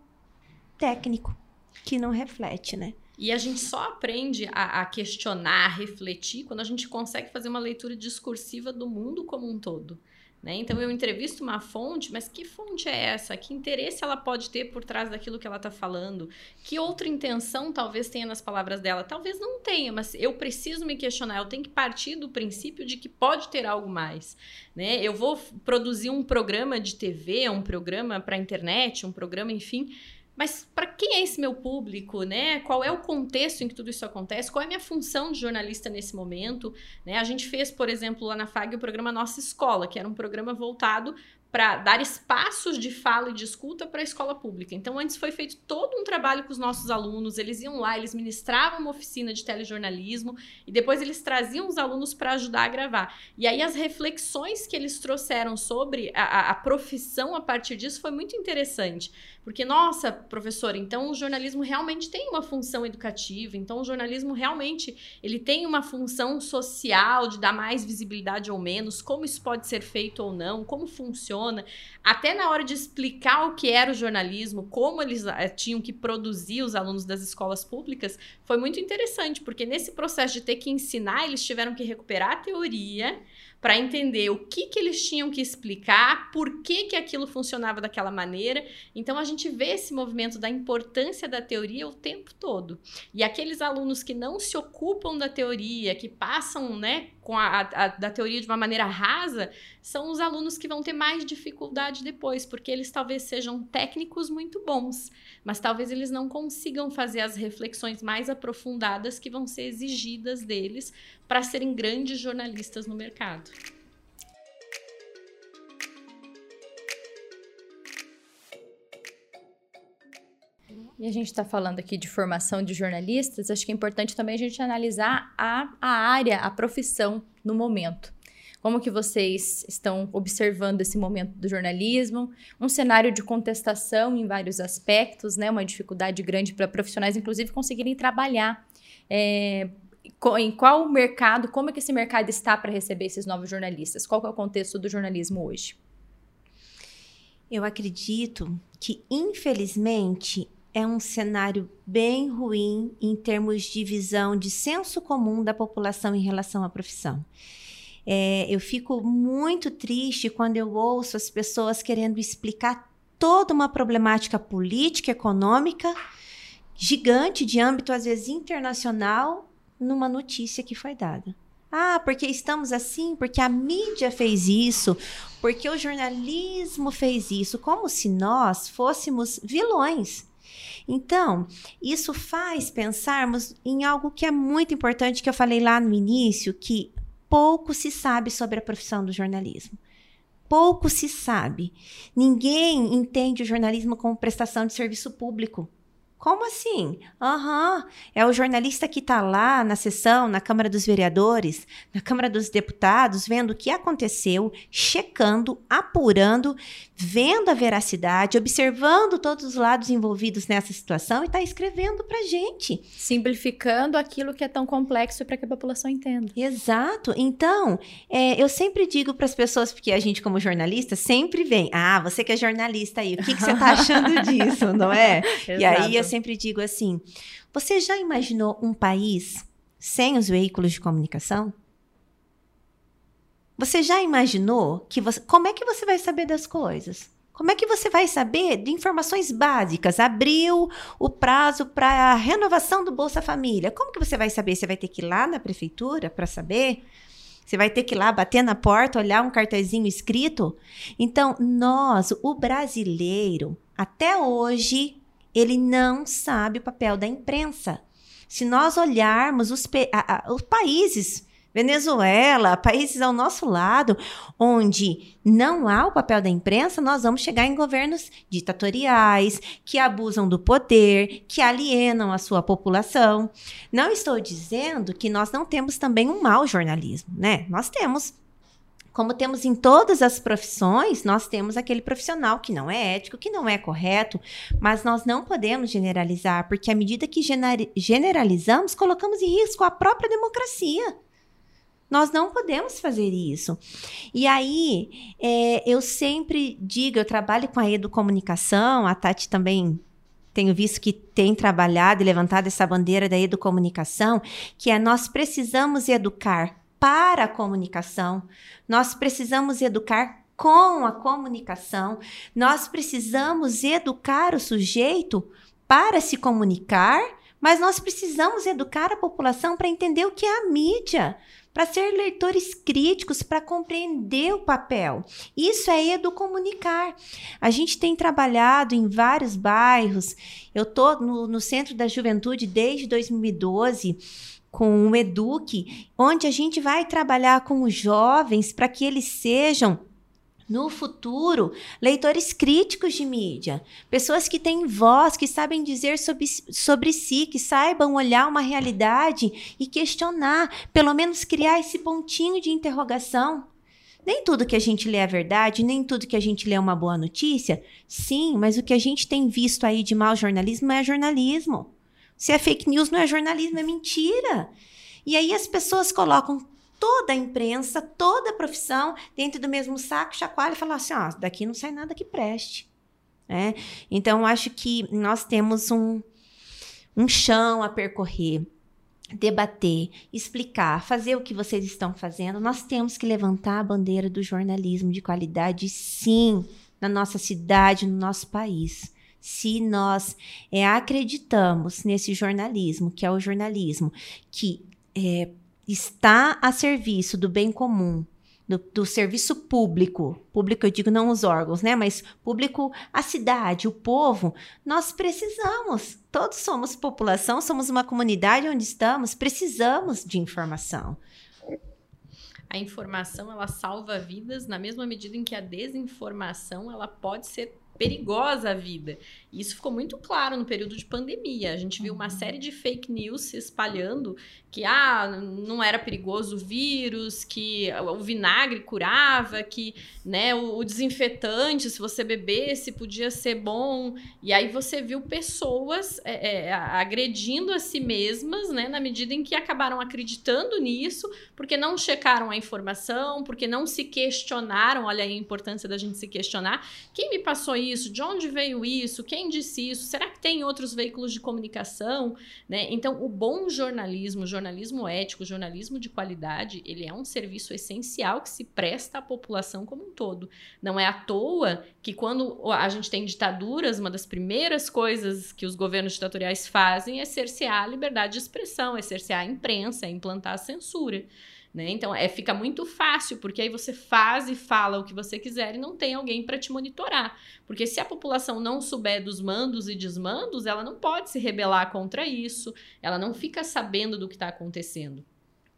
técnico que não reflete, né? E a gente só aprende a, a, questionar, a refletir, quando a gente consegue fazer uma leitura discursiva do mundo como um todo. Né? Então eu entrevisto uma fonte, mas que fonte é essa? Que interesse ela pode ter por trás daquilo que ela está falando? Que outra intenção talvez tenha nas palavras dela? Talvez não tenha, mas eu preciso me questionar. Eu tenho que partir do princípio de que pode ter algo mais. Né? Eu vou produzir um programa de TV, um programa para internet, um programa, enfim mas para quem é esse meu público, né? Qual é o contexto em que tudo isso acontece? Qual é a minha função de jornalista nesse momento? Né? A gente fez, por exemplo, lá na FAG o programa Nossa Escola, que era um programa voltado para dar espaços de fala e de escuta para a escola pública. Então, antes foi feito todo um trabalho com os nossos alunos, eles iam lá, eles ministravam uma oficina de telejornalismo e depois eles traziam os alunos para ajudar a gravar. E aí, as reflexões que eles trouxeram sobre a, a, a profissão a partir disso foi muito interessante. Porque, nossa, professora, então o jornalismo realmente tem uma função educativa, então o jornalismo realmente ele tem uma função social de dar mais visibilidade ou menos, como isso pode ser feito ou não, como funciona. Até na hora de explicar o que era o jornalismo, como eles eh, tinham que produzir os alunos das escolas públicas, foi muito interessante, porque nesse processo de ter que ensinar, eles tiveram que recuperar a teoria para entender o que, que eles tinham que explicar, por que, que aquilo funcionava daquela maneira. Então a gente vê esse movimento da importância da teoria o tempo todo. E aqueles alunos que não se ocupam da teoria, que passam né, com a, a, da teoria de uma maneira rasa, são os alunos que vão ter mais dificuldade depois, porque eles talvez sejam técnicos muito bons, mas talvez eles não consigam fazer as reflexões mais aprofundadas que vão ser exigidas deles para serem grandes jornalistas no mercado. E a gente está falando aqui de formação de jornalistas, acho que é importante também a gente analisar a, a área, a profissão no momento. Como que vocês estão observando esse momento do jornalismo? Um cenário de contestação em vários aspectos, né? Uma dificuldade grande para profissionais, inclusive, conseguirem trabalhar. É, em qual mercado, como é que esse mercado está para receber esses novos jornalistas? Qual é o contexto do jornalismo hoje? Eu acredito que, infelizmente, é um cenário bem ruim em termos de visão de senso comum da população em relação à profissão. É, eu fico muito triste quando eu ouço as pessoas querendo explicar toda uma problemática política, econômica, gigante, de âmbito às vezes internacional, numa notícia que foi dada. Ah, porque estamos assim, porque a mídia fez isso, porque o jornalismo fez isso, como se nós fôssemos vilões. Então, isso faz pensarmos em algo que é muito importante que eu falei lá no início, que pouco se sabe sobre a profissão do jornalismo. Pouco se sabe. Ninguém entende o jornalismo como prestação de serviço público. Como assim? Aham, uhum. é o jornalista que está lá na sessão, na Câmara dos Vereadores, na Câmara dos Deputados, vendo o que aconteceu, checando, apurando, vendo a veracidade, observando todos os lados envolvidos nessa situação e está escrevendo para gente. Simplificando aquilo que é tão complexo para que a população entenda. Exato. Então, é, eu sempre digo para as pessoas, porque a gente, como jornalista, sempre vem: ah, você que é jornalista aí, o que, que você está achando disso, não é? e aí sempre digo assim: você já imaginou um país sem os veículos de comunicação? Você já imaginou que você, como é que você vai saber das coisas? Como é que você vai saber de informações básicas? Abriu o prazo para a renovação do Bolsa Família. Como que você vai saber? Você vai ter que ir lá na prefeitura para saber? Você vai ter que ir lá bater na porta, olhar um cartazinho escrito? Então, nós, o brasileiro, até hoje, ele não sabe o papel da imprensa. Se nós olharmos os, a, a, os países Venezuela, países ao nosso lado, onde não há o papel da imprensa, nós vamos chegar em governos ditatoriais, que abusam do poder, que alienam a sua população. Não estou dizendo que nós não temos também um mau jornalismo, né? Nós temos como temos em todas as profissões, nós temos aquele profissional que não é ético, que não é correto, mas nós não podemos generalizar, porque à medida que generalizamos, colocamos em risco a própria democracia. Nós não podemos fazer isso. E aí, é, eu sempre digo, eu trabalho com a educomunicação, a Tati também tenho visto que tem trabalhado e levantado essa bandeira da educomunicação, que é nós precisamos educar para a comunicação, nós precisamos educar com a comunicação, nós precisamos educar o sujeito para se comunicar, mas nós precisamos educar a população para entender o que é a mídia, para ser leitores críticos, para compreender o papel. Isso é educomunicar. A gente tem trabalhado em vários bairros. Eu estou no, no Centro da Juventude desde 2012 com o Eduque, onde a gente vai trabalhar com os jovens para que eles sejam no futuro, leitores críticos de mídia, pessoas que têm voz, que sabem dizer sobre, sobre si, que saibam olhar uma realidade e questionar, pelo menos criar esse pontinho de interrogação. Nem tudo que a gente lê é verdade, nem tudo que a gente lê é uma boa notícia. Sim, mas o que a gente tem visto aí de mau jornalismo é jornalismo. Se é fake news, não é jornalismo, é mentira. E aí as pessoas colocam toda a imprensa, toda a profissão dentro do mesmo saco, chacoalha e fala assim: ó, daqui não sai nada que preste. Né? Então, acho que nós temos um, um chão a percorrer, debater, explicar, fazer o que vocês estão fazendo. Nós temos que levantar a bandeira do jornalismo de qualidade, sim, na nossa cidade, no nosso país. Se nós é, acreditamos nesse jornalismo, que é o jornalismo que é, está a serviço do bem comum, do, do, serviço público, público eu digo não os órgãos, né, mas público a cidade, o povo, nós precisamos, todos somos população, somos uma comunidade onde estamos, precisamos de informação. A informação ela salva vidas na mesma medida em que a desinformação ela pode ser perigosa a vida. E isso ficou muito claro no período de pandemia. A gente viu uma série de fake news se espalhando que ah, não era perigoso o vírus, que o vinagre curava, que né, o, o desinfetante, se você bebesse, podia ser bom. E aí você viu pessoas é, é, agredindo a si mesmas, né, na medida em que acabaram acreditando nisso, porque não checaram a informação, porque não se questionaram. Olha aí a importância da gente se questionar. Quem me passou isso? De onde veio isso? Quem disse isso? Será que tem outros veículos de comunicação? Né? Então, o bom jornalismo, jornalismo ético, jornalismo de qualidade, ele é um serviço essencial que se presta à população como um todo. Não é à toa que quando a gente tem ditaduras, uma das primeiras coisas que os governos ditatoriais fazem é cercear a liberdade de expressão, é cercear a imprensa, é implantar a censura. Né? Então, é, fica muito fácil, porque aí você faz e fala o que você quiser e não tem alguém para te monitorar. Porque se a população não souber dos mandos e desmandos, ela não pode se rebelar contra isso, ela não fica sabendo do que está acontecendo.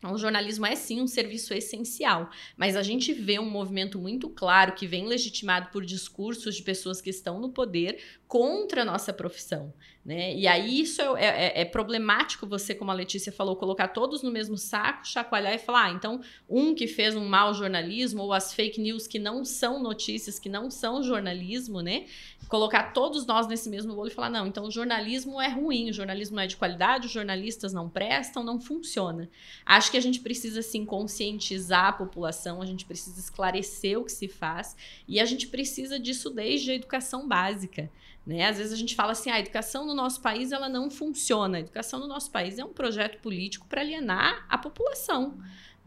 O jornalismo é sim um serviço essencial, mas a gente vê um movimento muito claro que vem legitimado por discursos de pessoas que estão no poder contra a nossa profissão. Né? E aí isso é, é, é, problemático você, como a Letícia falou, colocar todos no mesmo saco, chacoalhar e falar, ah, então um que fez um mau jornalismo ou as fake news que não são notícias, que não são jornalismo, né? Colocar todos nós nesse mesmo bolo e falar, não, então o jornalismo é ruim, o jornalismo não é de qualidade, os jornalistas não prestam, não funciona. Acho que a gente precisa sim conscientizar a população, a gente precisa esclarecer o que se faz e a gente precisa disso desde a educação básica. Né? Às vezes a gente fala assim, ah, a educação no nosso país ela não funciona. A educação no nosso país é um projeto político para alienar a população.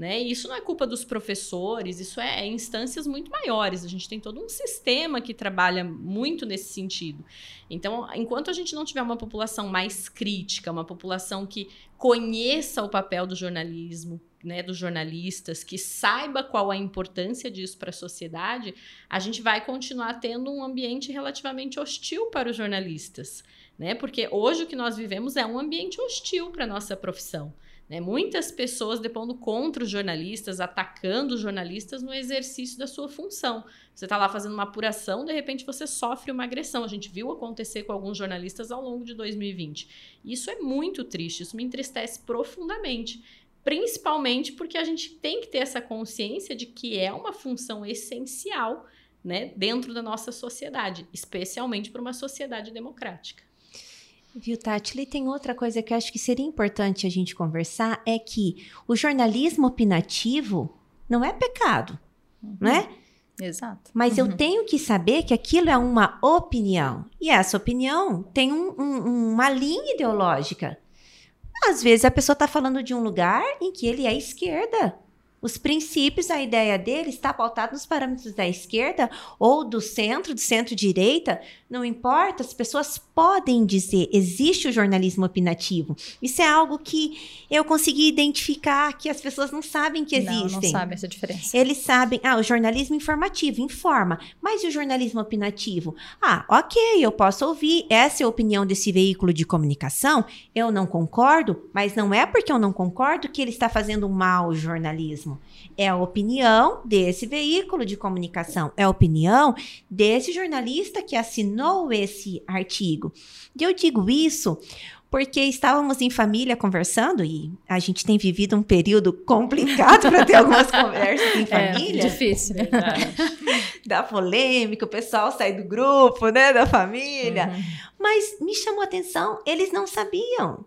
Né? E isso não é culpa dos professores, isso é, é instâncias muito maiores. A gente tem todo um sistema que trabalha muito nesse sentido. Então, enquanto a gente não tiver uma população mais crítica, uma população que conheça o papel do jornalismo, né, dos jornalistas, que saiba qual a importância disso para a sociedade, a gente vai continuar tendo um ambiente relativamente hostil para os jornalistas, né? Porque hoje o que nós vivemos é um ambiente hostil para a nossa profissão. Né? Muitas pessoas depondo contra os jornalistas, atacando os jornalistas no exercício da sua função. Você está lá fazendo uma apuração, de repente você sofre uma agressão. A gente viu acontecer com alguns jornalistas ao longo de 2020. Isso é muito triste, isso me entristece profundamente. Principalmente porque a gente tem que ter essa consciência de que é uma função essencial né, dentro da nossa sociedade, especialmente para uma sociedade democrática. Viu, Tati? E tem outra coisa que eu acho que seria importante a gente conversar, é que o jornalismo opinativo não é pecado, uhum. não é? Exato. Mas uhum. eu tenho que saber que aquilo é uma opinião. E essa opinião tem um, um, uma linha ideológica. Às vezes a pessoa está falando de um lugar em que ele é esquerda. Os princípios, a ideia dele está pautada nos parâmetros da esquerda ou do centro, do centro-direita, não importa, as pessoas podem dizer, existe o jornalismo opinativo. Isso é algo que eu consegui identificar que as pessoas não sabem que existem. Não, não sabem essa diferença. Eles sabem, ah, o jornalismo informativo informa, mas e o jornalismo opinativo? Ah, ok, eu posso ouvir, essa é a opinião desse veículo de comunicação, eu não concordo, mas não é porque eu não concordo que ele está fazendo um mau jornalismo. É a opinião desse veículo de comunicação, é a opinião desse jornalista que assinou esse artigo. E eu digo isso porque estávamos em família conversando e a gente tem vivido um período complicado para ter algumas conversas em é, família. É, difícil, verdade. da polêmica, o pessoal sai do grupo, né, da família. Uhum. Mas me chamou a atenção, eles não sabiam.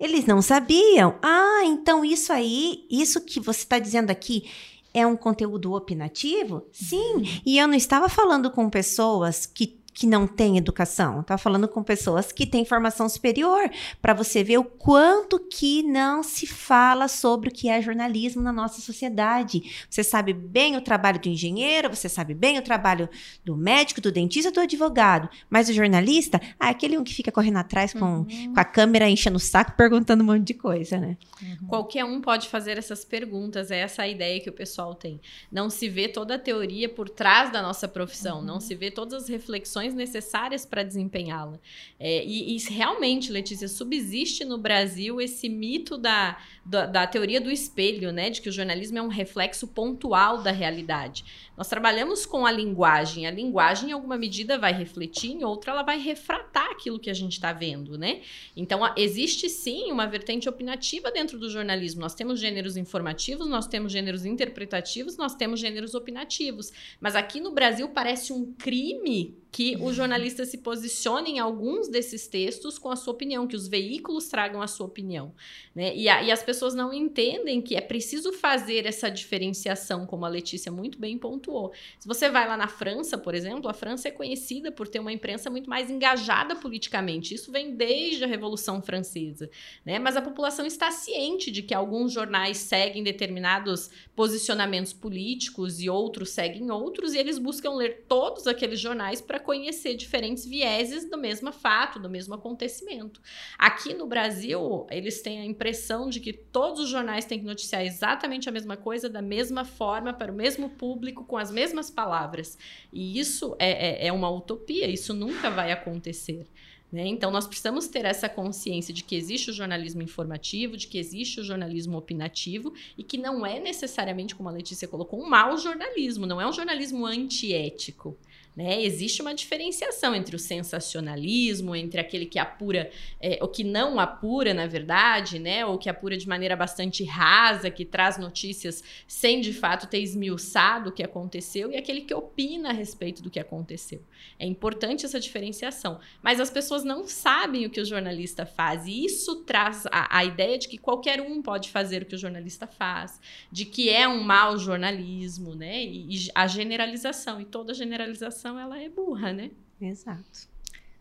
Eles não sabiam. Ah, então isso aí, isso que você está dizendo aqui é um conteúdo opinativo? Sim. Uhum. E eu não estava falando com pessoas que que não tem educação. Tá falando com pessoas que têm formação superior, para você ver o quanto que não se fala sobre o que é jornalismo na nossa sociedade. Você sabe bem o trabalho do engenheiro, você sabe bem o trabalho do médico, do dentista, do advogado, mas o jornalista, ah, é aquele um que fica correndo atrás com, uhum. com a câmera enchendo o saco perguntando um monte de coisa, né? Uhum. Qualquer um pode fazer essas perguntas, é essa a ideia que o pessoal tem. Não se vê toda a teoria por trás da nossa profissão, uhum. não se vê todas as reflexões necessárias para desempenhá-la. É, e, e, realmente, Letícia, subsiste no Brasil esse mito da, da, da, teoria do espelho, né? De que o jornalismo é um reflexo pontual da realidade. Nós trabalhamos com a linguagem. A linguagem, em alguma medida, vai refletir, em outra, ela vai refratar aquilo que a gente está vendo, né? Então, existe sim uma vertente opinativa dentro do jornalismo. Nós temos gêneros informativos, nós temos gêneros interpretativos, nós temos gêneros opinativos. Mas aqui no Brasil parece um crime que o jornalista se posicione em alguns desses textos com a sua opinião, que os veículos tragam a sua opinião. Né? E, a, e as pessoas não entendem que é preciso fazer essa diferenciação, como a Letícia muito bem pontuou. Se você vai lá na França, por exemplo, a França é conhecida por ter uma imprensa muito mais engajada politicamente. Isso vem desde a Revolução Francesa. Né? Mas a população está ciente de que alguns jornais seguem determinados posicionamentos políticos e outros seguem outros, e eles buscam ler todos aqueles jornais para conhecer diferentes vieses do mesmo fato, do mesmo acontecimento. Aqui no Brasil, eles têm a impressão de que todos os jornais têm que noticiar exatamente a mesma coisa, da mesma forma, para o mesmo público, com as mesmas palavras. E isso é, é, é uma utopia, isso nunca vai acontecer. Né? Então, nós precisamos ter essa consciência de que existe o jornalismo informativo, de que existe o jornalismo opinativo e que não é necessariamente, como a Letícia colocou, um mau jornalismo, não é um jornalismo antiético. Né? Existe uma diferenciação entre o sensacionalismo, entre aquele que apura, é, o que não apura, na verdade, né? ou que apura de maneira bastante rasa, que traz notícias sem de fato ter esmiuçado o que aconteceu, e aquele que opina a respeito do que aconteceu. É importante essa diferenciação. Mas as pessoas não sabem o que o jornalista faz, e isso traz a, a ideia de que qualquer um pode fazer o que o jornalista faz, de que é um mau jornalismo, né? e, e a generalização, e toda generalização ela é burra, né? Exato.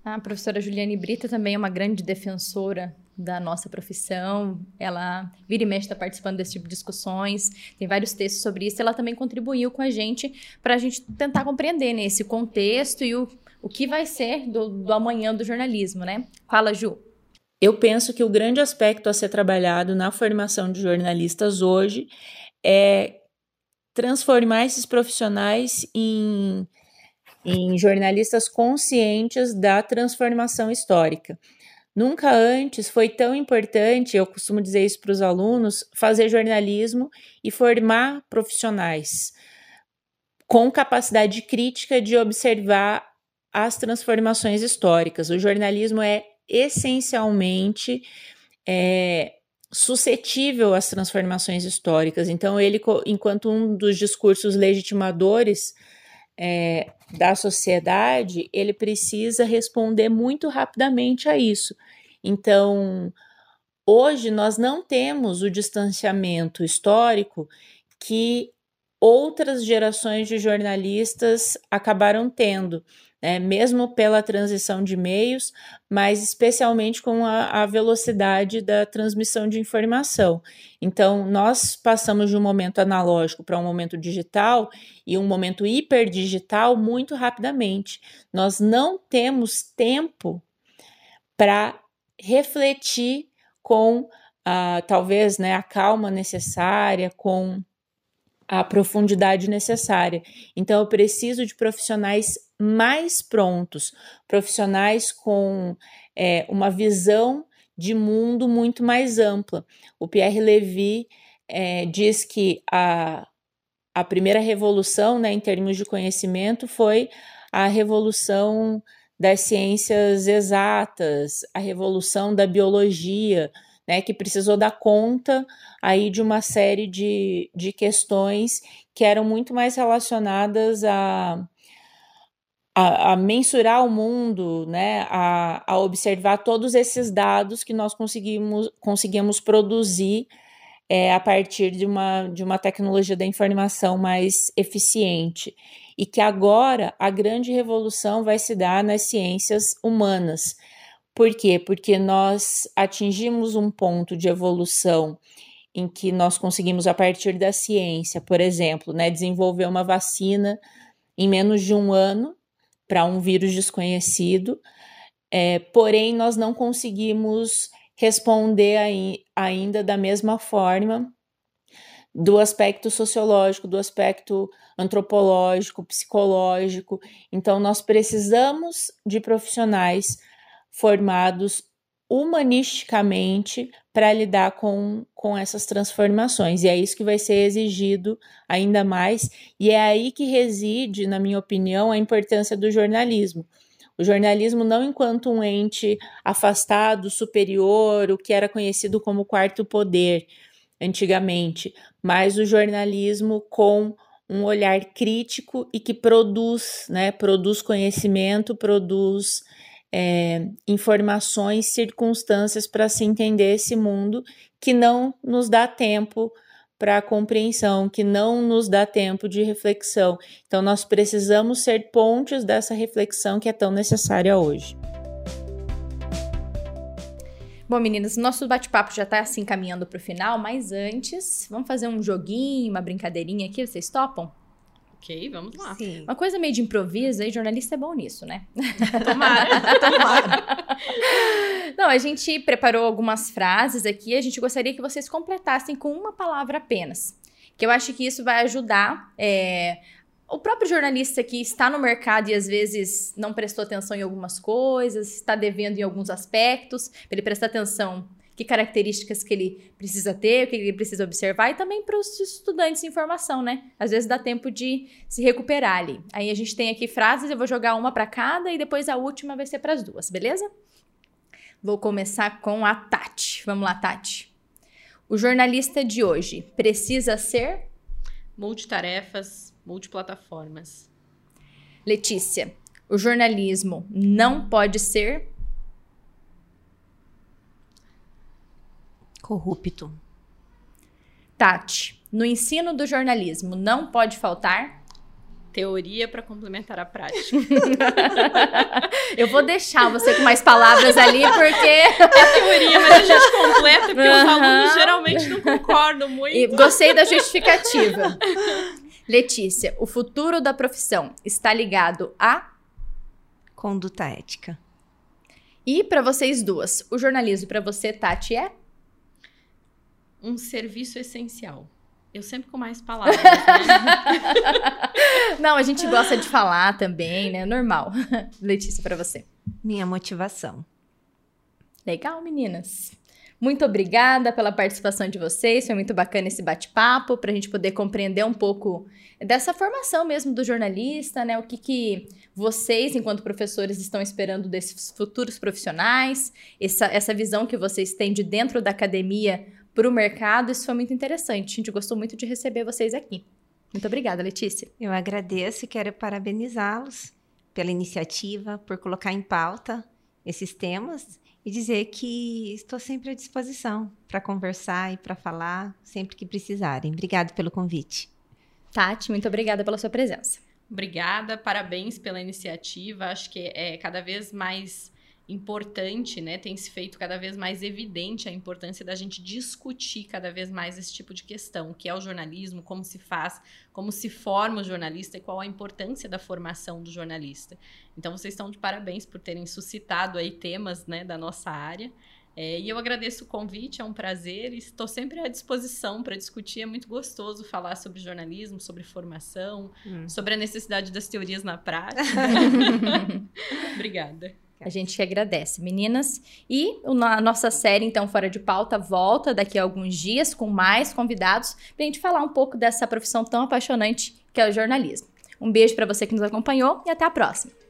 A professora Juliane Brita também é uma grande defensora da nossa profissão. Ela vira e mexe está participando desse tipo de discussões, tem vários textos sobre isso. Ela também contribuiu com a gente para a gente tentar compreender né, esse contexto e o, o que vai ser do, do amanhã do jornalismo, né? Fala, Ju. Eu penso que o grande aspecto a ser trabalhado na formação de jornalistas hoje é transformar esses profissionais em, em jornalistas conscientes da transformação histórica. Nunca antes foi tão importante, eu costumo dizer isso para os alunos, fazer jornalismo e formar profissionais com capacidade crítica de observar as transformações históricas. O jornalismo é essencialmente é, suscetível às transformações históricas. Então, ele, enquanto um dos discursos legitimadores é, da sociedade, ele precisa responder muito rapidamente a isso. Então, hoje nós não temos o distanciamento histórico que outras gerações de jornalistas acabaram tendo né, mesmo pela transição de meios, mas especialmente com a, a, velocidade da transmissão de informação. Então, nós passamos de um momento analógico para um momento digital e um momento hiperdigital muito rapidamente. Nós não temos tempo para refletir com a, talvez né, a calma necessária, com a profundidade necessária. Então, eu preciso de profissionais mais prontos, profissionais com é, uma visão de mundo muito mais ampla. O Pierre Levy é, diz que a, a primeira revolução, né, em termos de conhecimento, foi a revolução das ciências exatas, a revolução da biologia, né, que precisou dar conta aí de uma série de, de questões que eram muito mais relacionadas a, a, a, mensurar o mundo, né, a, a, observar todos esses dados que nós conseguimos, conseguimos produzir é, a partir de uma, de uma tecnologia da informação mais eficiente. E que agora a grande revolução vai se dar nas ciências humanas. Por quê? Porque nós atingimos um ponto de evolução em que nós conseguimos, a partir da ciência, por exemplo, né, desenvolver uma vacina em menos de um ano para um vírus desconhecido, é, porém nós não conseguimos responder aí, ainda da mesma forma do aspecto sociológico, do aspecto antropológico, psicológico. Então, nós precisamos de profissionais formados humanisticamente para lidar com, com essas transformações. E é isso que vai ser exigido ainda mais, e é aí que reside, na minha opinião, a importância do jornalismo. O jornalismo não enquanto um ente afastado, superior, o que era conhecido como quarto poder antigamente, mas o jornalismo com um olhar crítico e que produz, né, produz conhecimento, produz é, informações, circunstâncias para se entender esse mundo que não nos dá tempo para compreensão, que não nos dá tempo de reflexão. Então, nós precisamos ser pontes dessa reflexão que é tão necessária hoje. Bom, meninas, nosso bate-papo já está assim caminhando para o final, mas antes, vamos fazer um joguinho, uma brincadeirinha aqui, vocês topam? Ok, vamos lá. Sim. Uma coisa meio de improviso, aí jornalista é bom nisso, né? Tomara, tomara. Não, a gente preparou algumas frases aqui, a gente gostaria que vocês completassem com uma palavra apenas. Que eu acho que isso vai ajudar é, o próprio jornalista que está no mercado e às vezes não prestou atenção em algumas coisas, está devendo em alguns aspectos, para ele prestar atenção que características que ele precisa ter, o que ele precisa observar, e também para os estudantes em formação, né? Às vezes dá tempo de se recuperar ali. Aí a gente tem aqui frases, eu vou jogar uma para cada e depois a última vai ser para as duas, beleza? Vou começar com a Tati. Vamos lá, Tati. O jornalista de hoje precisa ser multitarefas, multiplataformas. Letícia, o jornalismo não pode ser corrupto. Tati, no ensino do jornalismo não pode faltar Teoria para complementar a prática. eu vou deixar você com mais palavras ali, porque. É teoria, mas a gente completa, porque uhum. os alunos geralmente não concordam muito. E gostei da justificativa. Letícia, o futuro da profissão está ligado a conduta ética. E para vocês duas, o jornalismo para você, Tati, é um serviço essencial. Eu sempre com mais palavras. Né? Não, a gente gosta de falar também, né? Normal. Letícia, para você. Minha motivação. Legal, meninas. Muito obrigada pela participação de vocês. Foi muito bacana esse bate-papo para a gente poder compreender um pouco dessa formação mesmo do jornalista, né? O que, que vocês, enquanto professores, estão esperando desses futuros profissionais, essa, essa visão que vocês têm de dentro da academia para o mercado. Isso foi muito interessante. A gente gostou muito de receber vocês aqui. Muito obrigada, Letícia. Eu agradeço e quero parabenizá-los pela iniciativa, por colocar em pauta esses temas e dizer que estou sempre à disposição para conversar e para falar sempre que precisarem. Obrigada pelo convite. Tati, muito obrigada pela sua presença. Obrigada, parabéns pela iniciativa. Acho que é cada vez mais importante, né? Tem se feito cada vez mais evidente a importância da gente discutir cada vez mais esse tipo de questão, o que é o jornalismo, como se faz, como se forma o jornalista e qual a importância da formação do jornalista. Então vocês estão de parabéns por terem suscitado aí temas, né, da nossa área. É, e eu agradeço o convite, é um prazer e estou sempre à disposição para discutir. É muito gostoso falar sobre jornalismo, sobre formação, hum. sobre a necessidade das teorias na prática. Obrigada. A gente que agradece, meninas. E a nossa série, então, Fora de Pauta, volta daqui a alguns dias com mais convidados para a gente falar um pouco dessa profissão tão apaixonante que é o jornalismo. Um beijo para você que nos acompanhou e até a próxima.